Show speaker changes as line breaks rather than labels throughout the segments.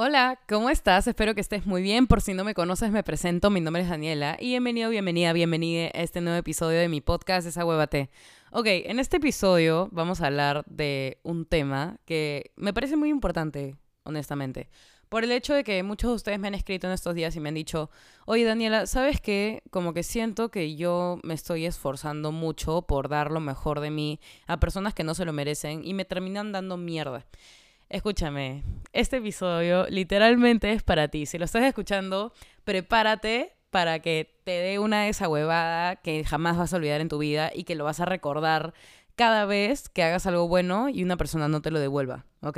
Hola, ¿cómo estás? Espero que estés muy bien. Por si no me conoces, me presento. Mi nombre es Daniela y bienvenido, bienvenida, bienvenida a este nuevo episodio de mi podcast, Esa Huevate. Ok, en este episodio vamos a hablar de un tema que me parece muy importante, honestamente. Por el hecho de que muchos de ustedes me han escrito en estos días y me han dicho, oye Daniela, ¿sabes qué? Como que siento que yo me estoy esforzando mucho por dar lo mejor de mí a personas que no se lo merecen y me terminan dando mierda. Escúchame, este episodio literalmente es para ti. Si lo estás escuchando, prepárate para que te dé una desahuevada que jamás vas a olvidar en tu vida y que lo vas a recordar cada vez que hagas algo bueno y una persona no te lo devuelva, ¿ok?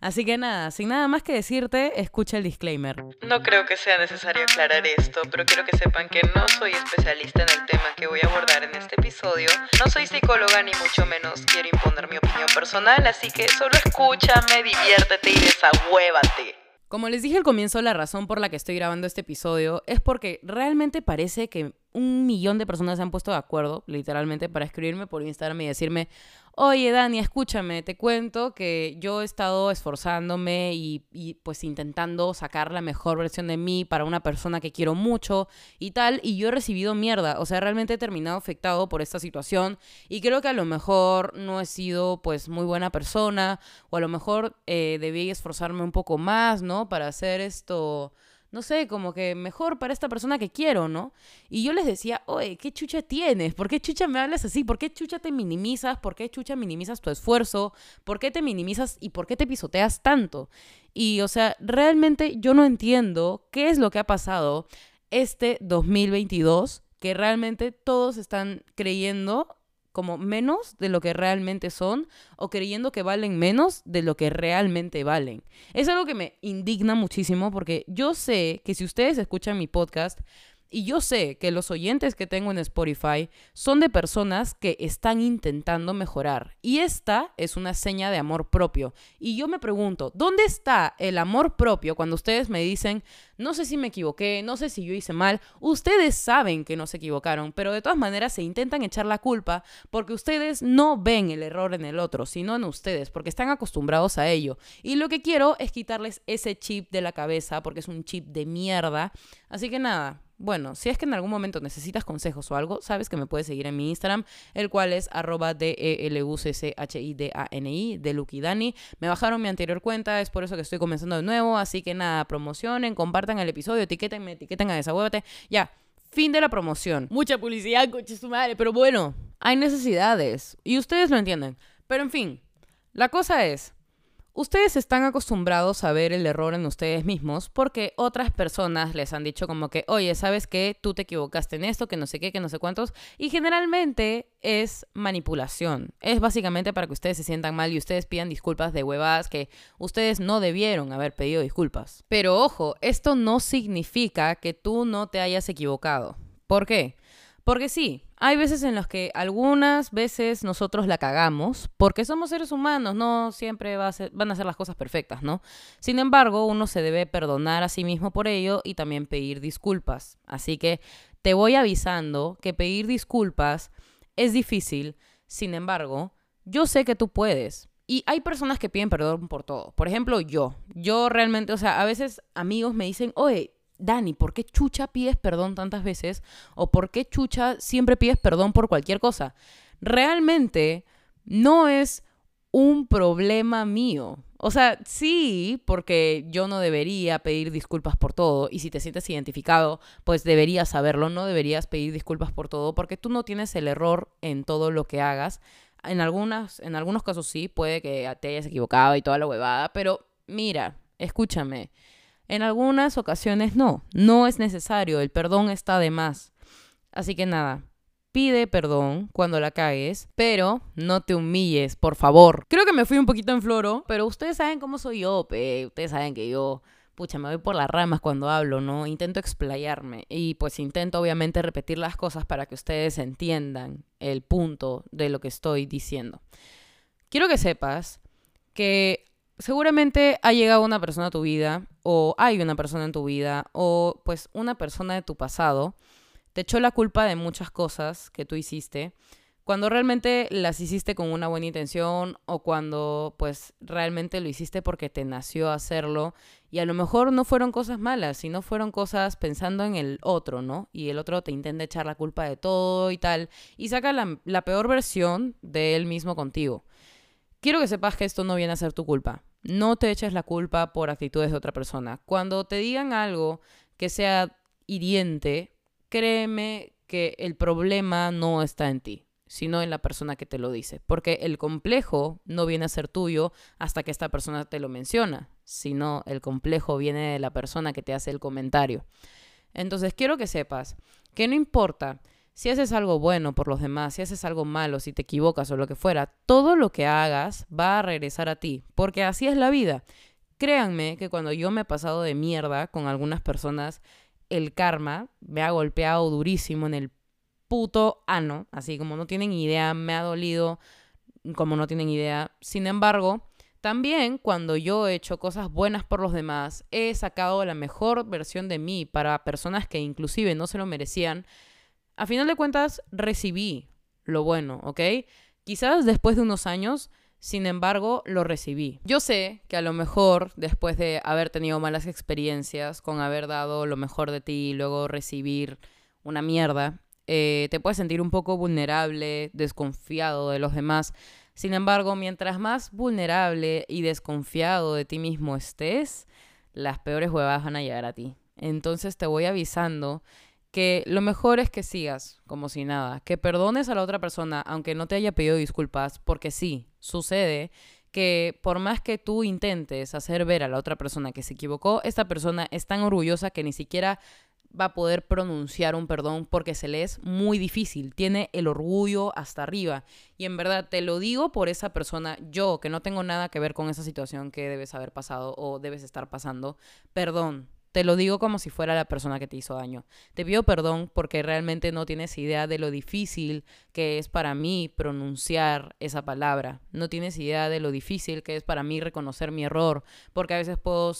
Así que nada, sin nada más que decirte, escucha el disclaimer.
No creo que sea necesario aclarar esto, pero quiero que sepan que no soy especialista en el tema que voy a abordar en este episodio. No soy psicóloga ni mucho menos quiero imponer mi opinión personal, así que solo escúchame, diviértete y desahuévate.
Como les dije al comienzo, la razón por la que estoy grabando este episodio es porque realmente parece que un millón de personas se han puesto de acuerdo, literalmente, para escribirme por Instagram y decirme, oye Dani, escúchame, te cuento que yo he estado esforzándome y, pues intentando sacar la mejor versión de mí para una persona que quiero mucho y tal, y yo he recibido mierda, o sea, realmente he terminado afectado por esta situación y creo que a lo mejor no he sido pues muy buena persona o a lo mejor eh, debí esforzarme un poco más, ¿no? Para hacer esto no sé, como que mejor para esta persona que quiero, ¿no? Y yo les decía, oye, ¿qué chucha tienes? ¿Por qué chucha me hablas así? ¿Por qué chucha te minimizas? ¿Por qué chucha minimizas tu esfuerzo? ¿Por qué te minimizas y por qué te pisoteas tanto? Y, o sea, realmente yo no entiendo qué es lo que ha pasado este 2022, que realmente todos están creyendo como menos de lo que realmente son o creyendo que valen menos de lo que realmente valen. Es algo que me indigna muchísimo porque yo sé que si ustedes escuchan mi podcast, y yo sé que los oyentes que tengo en Spotify son de personas que están intentando mejorar. Y esta es una seña de amor propio. Y yo me pregunto, ¿dónde está el amor propio cuando ustedes me dicen, no sé si me equivoqué, no sé si yo hice mal? Ustedes saben que no se equivocaron, pero de todas maneras se intentan echar la culpa porque ustedes no ven el error en el otro, sino en ustedes, porque están acostumbrados a ello. Y lo que quiero es quitarles ese chip de la cabeza, porque es un chip de mierda. Así que nada, bueno, si es que en algún momento necesitas consejos o algo, sabes que me puedes seguir en mi Instagram, el cual es arroba D-E-L-U-C-C-H-I-D-A-N-I, de Lukidani. Me bajaron mi anterior cuenta, es por eso que estoy comenzando de nuevo, así que nada, promocionen, compartan el episodio, etiqueten a Desahuévate. Ya, fin de la promoción. Mucha publicidad, coche su madre, pero bueno, hay necesidades y ustedes lo entienden. Pero en fin, la cosa es, Ustedes están acostumbrados a ver el error en ustedes mismos porque otras personas les han dicho como que, oye, ¿sabes qué? Tú te equivocaste en esto, que no sé qué, que no sé cuántos. Y generalmente es manipulación. Es básicamente para que ustedes se sientan mal y ustedes pidan disculpas de huevadas que ustedes no debieron haber pedido disculpas. Pero ojo, esto no significa que tú no te hayas equivocado. ¿Por qué? Porque sí, hay veces en las que algunas veces nosotros la cagamos, porque somos seres humanos, no siempre van a ser las cosas perfectas, ¿no? Sin embargo, uno se debe perdonar a sí mismo por ello y también pedir disculpas. Así que te voy avisando que pedir disculpas es difícil, sin embargo, yo sé que tú puedes. Y hay personas que piden perdón por todo. Por ejemplo, yo. Yo realmente, o sea, a veces amigos me dicen, oye, Dani, ¿por qué chucha pides perdón tantas veces? ¿O por qué chucha siempre pides perdón por cualquier cosa? Realmente no es un problema mío. O sea, sí, porque yo no debería pedir disculpas por todo y si te sientes identificado, pues deberías saberlo, no deberías pedir disculpas por todo porque tú no tienes el error en todo lo que hagas. En, algunas, en algunos casos sí, puede que te hayas equivocado y toda la huevada, pero mira, escúchame. En algunas ocasiones no, no es necesario, el perdón está de más. Así que nada, pide perdón cuando la caes, pero no te humilles, por favor. Creo que me fui un poquito en floro, pero ustedes saben cómo soy yo, pe. ustedes saben que yo, pucha, me voy por las ramas cuando hablo, ¿no? Intento explayarme y pues intento obviamente repetir las cosas para que ustedes entiendan el punto de lo que estoy diciendo. Quiero que sepas que seguramente ha llegado una persona a tu vida, o hay una persona en tu vida, o pues una persona de tu pasado, te echó la culpa de muchas cosas que tú hiciste, cuando realmente las hiciste con una buena intención o cuando pues realmente lo hiciste porque te nació hacerlo y a lo mejor no fueron cosas malas, sino fueron cosas pensando en el otro, ¿no? Y el otro te intenta echar la culpa de todo y tal y saca la, la peor versión de él mismo contigo. Quiero que sepas que esto no viene a ser tu culpa. No te eches la culpa por actitudes de otra persona. Cuando te digan algo que sea hiriente, créeme que el problema no está en ti sino en la persona que te lo dice. Porque el complejo no viene a ser tuyo hasta que esta persona te lo menciona, sino el complejo viene de la persona que te hace el comentario. Entonces quiero que sepas que no importa si haces algo bueno por los demás, si haces algo malo, si te equivocas o lo que fuera, todo lo que hagas va a regresar a ti, porque así es la vida. Créanme que cuando yo me he pasado de mierda con algunas personas, el karma me ha golpeado durísimo en el puto ano, así como no tienen idea, me ha dolido como no tienen idea. Sin embargo, también cuando yo he hecho cosas buenas por los demás, he sacado la mejor versión de mí para personas que inclusive no se lo merecían. A final de cuentas, recibí lo bueno, ¿ok? Quizás después de unos años, sin embargo, lo recibí. Yo sé que a lo mejor después de haber tenido malas experiencias, con haber dado lo mejor de ti y luego recibir una mierda, eh, te puedes sentir un poco vulnerable, desconfiado de los demás. Sin embargo, mientras más vulnerable y desconfiado de ti mismo estés, las peores huevas van a llegar a ti. Entonces te voy avisando que lo mejor es que sigas como si nada, que perdones a la otra persona aunque no te haya pedido disculpas, porque sí, sucede que por más que tú intentes hacer ver a la otra persona que se equivocó, esta persona es tan orgullosa que ni siquiera va a poder pronunciar un perdón porque se le es muy difícil, tiene el orgullo hasta arriba. Y en verdad te lo digo por esa persona, yo que no tengo nada que ver con esa situación que debes haber pasado o debes estar pasando, perdón. Te lo digo como si fuera la persona que te hizo daño. Te pido perdón porque realmente no tienes idea de lo difícil que es para mí pronunciar esa palabra. No tienes idea de lo difícil que es para mí reconocer mi error. Porque a veces puedo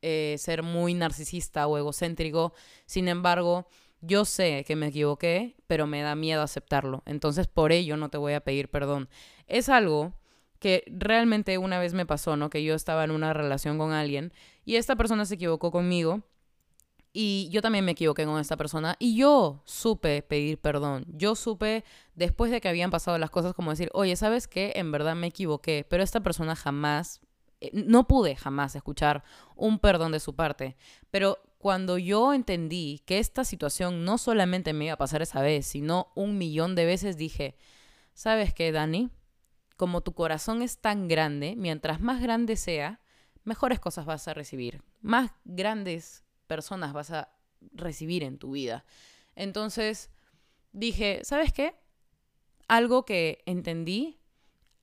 eh, ser muy narcisista o egocéntrico. Sin embargo, yo sé que me equivoqué, pero me da miedo aceptarlo. Entonces, por ello no te voy a pedir perdón. Es algo que realmente una vez me pasó, ¿no? Que yo estaba en una relación con alguien y esta persona se equivocó conmigo y yo también me equivoqué con esta persona y yo supe pedir perdón. Yo supe después de que habían pasado las cosas como decir, oye, ¿sabes qué? En verdad me equivoqué, pero esta persona jamás eh, no pude jamás escuchar un perdón de su parte. Pero cuando yo entendí que esta situación no solamente me iba a pasar esa vez, sino un millón de veces, dije, ¿sabes qué, Dani? Como tu corazón es tan grande, mientras más grande sea, mejores cosas vas a recibir, más grandes personas vas a recibir en tu vida. Entonces dije, ¿sabes qué? Algo que entendí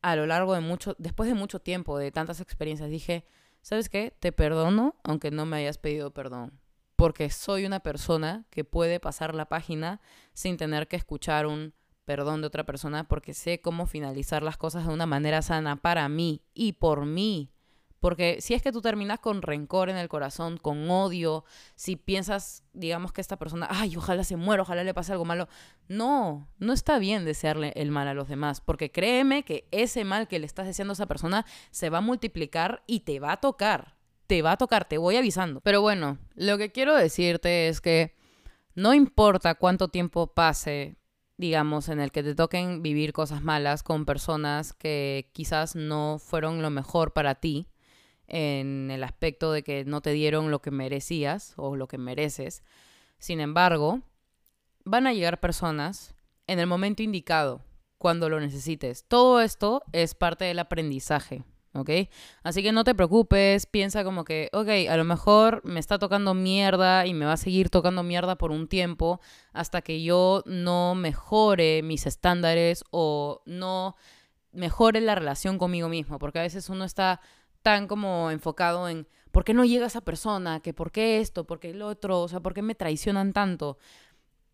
a lo largo de mucho, después de mucho tiempo, de tantas experiencias, dije, ¿sabes qué? Te perdono aunque no me hayas pedido perdón. Porque soy una persona que puede pasar la página sin tener que escuchar un perdón de otra persona porque sé cómo finalizar las cosas de una manera sana para mí y por mí. Porque si es que tú terminas con rencor en el corazón, con odio, si piensas, digamos que esta persona, ay, ojalá se muera, ojalá le pase algo malo, no, no está bien desearle el mal a los demás, porque créeme que ese mal que le estás deseando a esa persona se va a multiplicar y te va a tocar, te va a tocar, te voy avisando. Pero bueno, lo que quiero decirte es que no importa cuánto tiempo pase digamos, en el que te toquen vivir cosas malas con personas que quizás no fueron lo mejor para ti, en el aspecto de que no te dieron lo que merecías o lo que mereces. Sin embargo, van a llegar personas en el momento indicado, cuando lo necesites. Todo esto es parte del aprendizaje, ¿ok? Así que no te preocupes, piensa como que, ok, a lo mejor me está tocando mierda y me va a seguir tocando mierda por un tiempo hasta que yo no mejore mis estándares o no mejore la relación conmigo mismo, porque a veces uno está tan como enfocado en por qué no llega esa persona, que por qué esto, por qué el otro, o sea, por qué me traicionan tanto.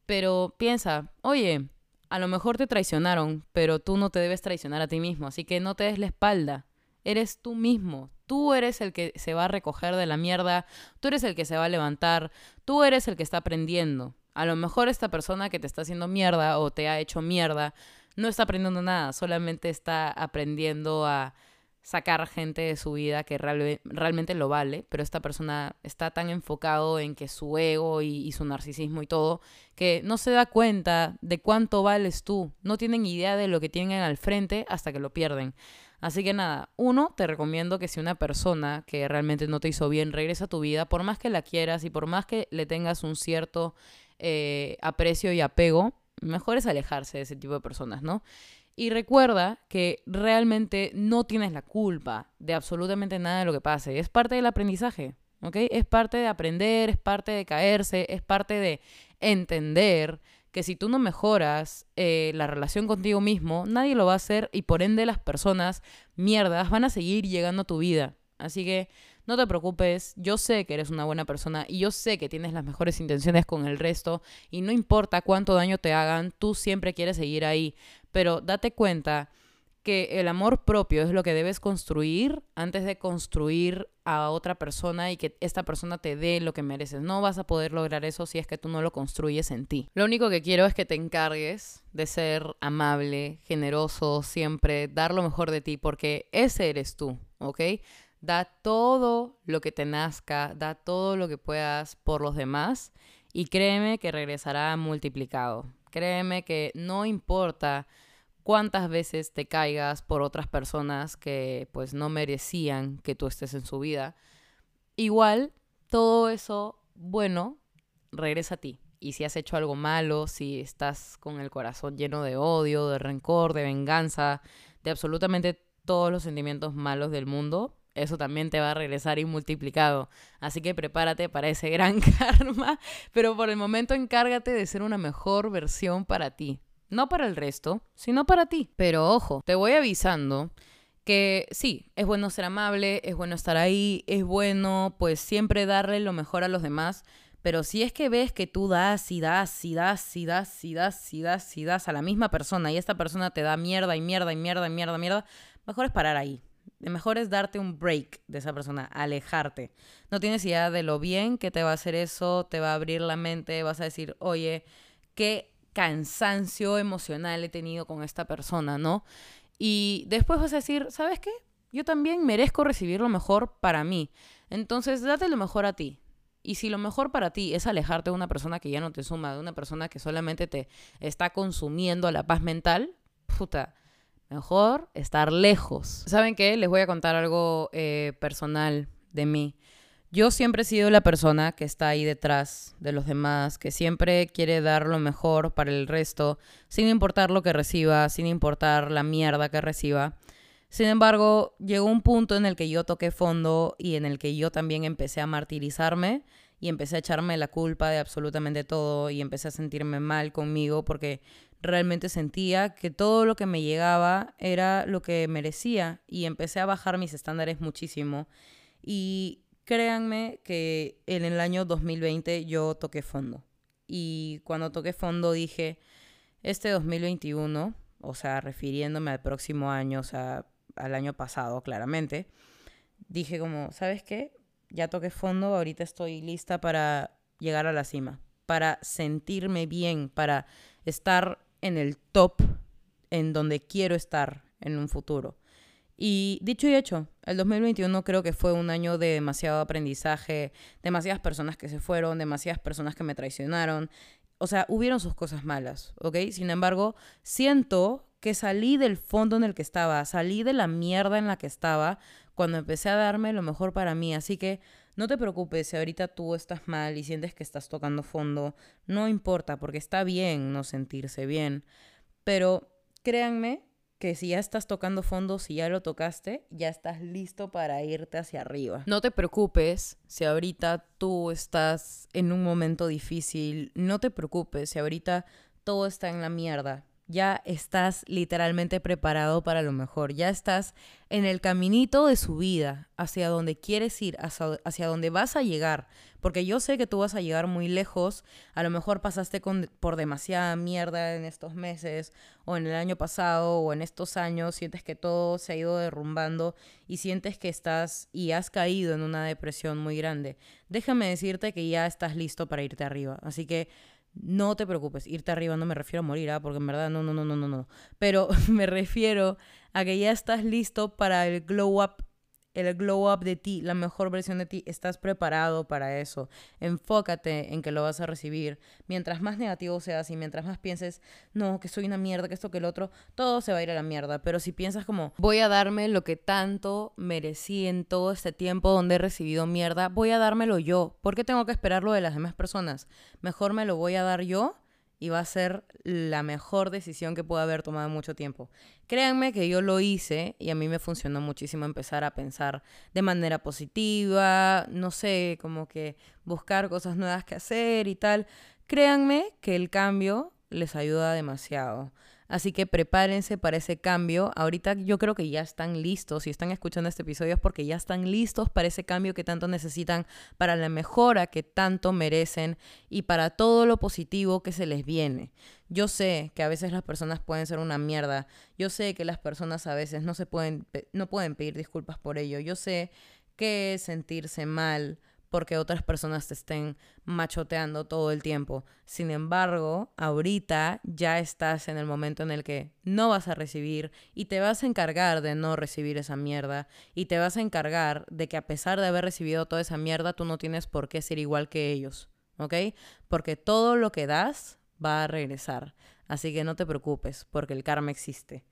Pero piensa, oye, a lo mejor te traicionaron, pero tú no te debes traicionar a ti mismo, así que no te des la espalda. Eres tú mismo, tú eres el que se va a recoger de la mierda, tú eres el que se va a levantar, tú eres el que está aprendiendo. A lo mejor esta persona que te está haciendo mierda o te ha hecho mierda no está aprendiendo nada, solamente está aprendiendo a sacar gente de su vida que realmente lo vale, pero esta persona está tan enfocado en que su ego y, su narcisismo y todo, que no se da cuenta de cuánto vales tú, no tienen idea de lo que tienen al frente hasta que lo pierden. Así que nada, uno, te recomiendo que si una persona que realmente no te hizo bien regresa a tu vida, por más que la quieras y por más que le tengas un cierto eh, aprecio y apego, mejor es alejarse de ese tipo de personas, ¿no? Y recuerda que realmente no tienes la culpa de absolutamente nada de lo que pase. Es parte del aprendizaje, ¿ok? Es parte de aprender, es parte de caerse, es parte de entender que si tú no mejoras eh, la relación contigo mismo, nadie lo va a hacer y por ende las personas mierdas van a seguir llegando a tu vida. Así que no te preocupes, yo sé que eres una buena persona y yo sé que tienes las mejores intenciones con el resto y no importa cuánto daño te hagan, tú siempre quieres seguir ahí pero date cuenta que el amor propio es lo que debes construir antes de construir a otra persona y que esta persona te dé lo que mereces. No vas a poder lograr eso si es que tú no lo construyes en ti. Lo único que quiero es que te encargues de ser amable, generoso, siempre dar lo mejor de ti, porque ese eres tú, ¿ok? Da todo lo que te nazca, da todo lo que puedas por los demás y créeme que regresará multiplicado. Créeme que no importa cuántas veces te caigas por otras personas que pues no merecían que tú estés en su vida, igual todo eso bueno regresa a ti. Y si has hecho algo malo, si estás con el corazón lleno de odio, de rencor, de venganza, de absolutamente todos los sentimientos malos del mundo, eso también te va a regresar y multiplicado. Así que prepárate para ese gran karma, pero por el momento encárgate de ser una mejor versión para ti. No para el resto, sino para ti. Pero ojo, te voy avisando que sí, es bueno ser amable, es bueno estar ahí, es bueno pues siempre darle lo mejor a los demás, pero si es que ves que tú das y das y das y das y das y das y das a la misma persona y esta persona te da mierda y mierda y mierda y mierda mierda, mejor es parar ahí. Mejor es darte un break de esa persona, alejarte. No tienes idea de lo bien que te va a hacer eso, te va a abrir la mente, vas a decir, oye, qué cansancio emocional he tenido con esta persona, ¿no? Y después vas a decir, ¿sabes qué? Yo también merezco recibir lo mejor para mí. Entonces, date lo mejor a ti. Y si lo mejor para ti es alejarte de una persona que ya no te suma, de una persona que solamente te está consumiendo la paz mental, puta, mejor estar lejos. ¿Saben qué? Les voy a contar algo eh, personal de mí. Yo siempre he sido la persona que está ahí detrás de los demás, que siempre quiere dar lo mejor para el resto, sin importar lo que reciba, sin importar la mierda que reciba. Sin embargo, llegó un punto en el que yo toqué fondo y en el que yo también empecé a martirizarme y empecé a echarme la culpa de absolutamente todo y empecé a sentirme mal conmigo porque realmente sentía que todo lo que me llegaba era lo que merecía y empecé a bajar mis estándares muchísimo. Y Créanme que en el año 2020 yo toqué fondo. Y cuando toqué fondo dije, este 2021, o sea, refiriéndome al próximo año, o sea, al año pasado, claramente, dije como, ¿sabes qué? Ya toqué fondo, ahorita estoy lista para llegar a la cima, para sentirme bien, para estar en el top en donde quiero estar en un futuro. Y dicho y hecho, el 2021 creo que fue un año de demasiado aprendizaje, demasiadas personas que se fueron, demasiadas personas que me traicionaron. O sea, hubieron sus cosas malas, ¿ok? Sin embargo, siento que salí del fondo en el que estaba, salí de la mierda en la que estaba cuando empecé a darme lo mejor para mí. Así que no te preocupes si ahorita tú estás mal y sientes que estás tocando fondo. No importa, porque está bien no sentirse bien. Pero créanme que si ya estás tocando fondo, si ya lo tocaste, ya estás listo para irte hacia arriba. No te preocupes si ahorita tú estás en un momento difícil, no te preocupes si ahorita todo está en la mierda ya estás literalmente preparado para lo mejor, ya estás en el caminito de su vida, hacia donde quieres ir, hacia, donde vas a llegar, porque yo sé que tú vas a llegar muy lejos, a lo mejor pasaste con, por demasiada mierda en estos meses, o en el año pasado, o en estos años, sientes que todo se ha ido derrumbando y sientes que estás y has caído en una depresión muy grande. Déjame decirte que ya estás listo para irte arriba, así que no te preocupes, irte arriba no me refiero a morir, ¿ah? porque en verdad no, no, no, no, no, no. Pero me refiero a que ya estás listo para el glow up el glow up de ti, la mejor versión de ti, estás preparado para eso. Enfócate en que lo vas a recibir. Mientras más negativo seas y mientras más pienses, no, que soy una mierda, que esto, que el otro, todo se va a ir a la mierda. Pero si piensas como, voy a darme lo que tanto merecí en todo este tiempo donde he recibido mierda, voy a dármelo yo. ¿Por qué tengo que esperarlo de las demás personas? Mejor me lo voy a dar yo y va a ser la mejor decisión que pueda haber tomado en mucho tiempo. Créanme que yo lo hice y a mí me funcionó muchísimo empezar a pensar de manera positiva, no sé, como que buscar cosas nuevas que hacer y tal. Créanme que el cambio les ayuda demasiado. Así que prepárense para ese cambio. Ahorita yo creo que ya están listos. Si están escuchando este episodio es porque ya están listos para ese cambio que tanto necesitan, para la mejora que tanto merecen y para todo lo positivo que se les viene. Yo sé que a veces las personas pueden ser una mierda. Yo sé que las personas a veces no se pueden no pueden pedir disculpas por ello. Yo sé que sentirse mal porque otras personas te estén machoteando todo el tiempo. Sin embargo, ahorita ya estás en el momento en el que no vas a recibir y te vas a encargar de no recibir esa mierda y te vas a encargar de que a pesar de haber recibido toda esa mierda, tú no tienes por qué ser igual que ellos, ¿ok? Porque todo lo que das va a regresar. Así que no te preocupes, porque el karma existe.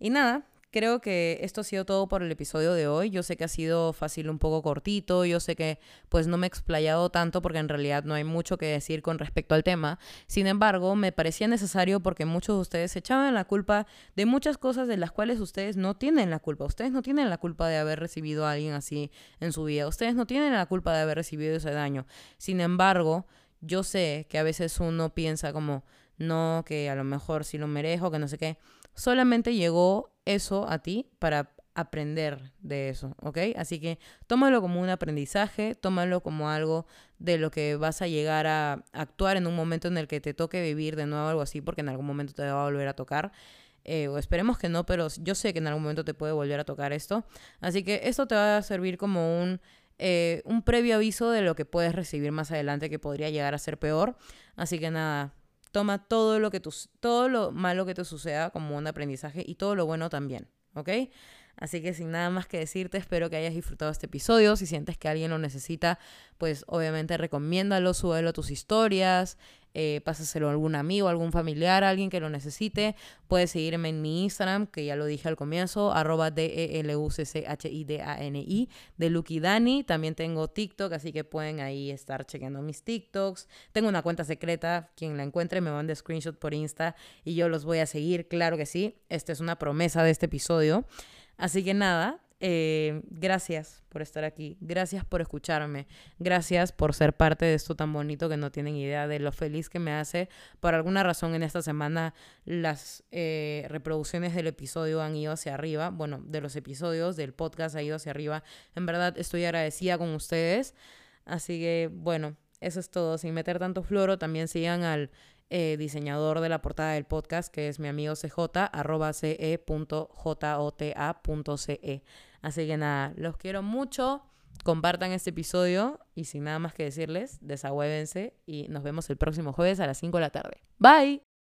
Y nada, Creo que esto ha sido todo por el episodio de hoy. Yo sé que ha sido fácil un poco cortito, yo sé que pues no me he explayado tanto porque en realidad no hay mucho que decir con respecto al tema. Sin embargo, me parecía necesario porque muchos de ustedes se echaban la culpa de muchas cosas de las cuales ustedes no tienen la culpa. Ustedes no tienen la culpa de haber recibido a alguien así en su vida. Ustedes no tienen la culpa de haber recibido ese daño. Sin embargo, yo sé que a veces uno piensa como, no, que a lo mejor sí lo merezco, que no sé qué. Solamente llegó eso a ti para aprender de eso, ¿ok? Así que tómalo como un aprendizaje, tómalo como algo de lo que vas a llegar a actuar en un momento en el que te toque vivir de nuevo algo así, porque en algún momento te va a volver a tocar. Eh, o esperemos que no, pero yo sé que en algún momento te puede volver a tocar esto. Así que esto te va a servir como un, eh, un previo aviso de lo que puedes recibir más adelante que podría llegar a ser peor. Así que nada, Toma todo lo, que todo lo malo que te suceda como un aprendizaje y todo lo bueno también, ¿ok? Así que sin nada más que decirte, espero que hayas disfrutado este episodio. Si sientes que alguien lo necesita, pues obviamente recomiéndalo, súbelo a tus historias, eh, pásaselo a algún amigo, algún familiar, alguien que lo necesite. Puedes seguirme en mi Instagram, que ya lo dije al comienzo, arroba D-E-L-U-C-C-H-I-D-A-N-I, de Lucky Dani. También tengo TikTok, así que pueden ahí estar chequeando mis TikToks. Tengo una cuenta secreta, quien la encuentre me manda screenshot por Insta y yo los voy a seguir, claro que sí. Esta es una promesa de este episodio. Así que nada, eh, gracias por estar aquí, gracias por escucharme, gracias por ser parte de esto tan bonito que no tienen idea de lo feliz que me hace. Por alguna razón en esta semana las eh, reproducciones del episodio han ido hacia arriba, bueno, de los episodios del podcast ha ido hacia arriba. En verdad estoy agradecida con ustedes. Así que bueno, eso es todo. Sin meter tanto floro, también sigan al eh, diseñador de la portada del podcast, que es mi amigo CJ, arroba ce.jota.ce. Así que nada, los quiero mucho. Compartan este episodio y sin nada más que decirles, desahuévense y nos vemos el próximo jueves a las 5 de la tarde. Bye.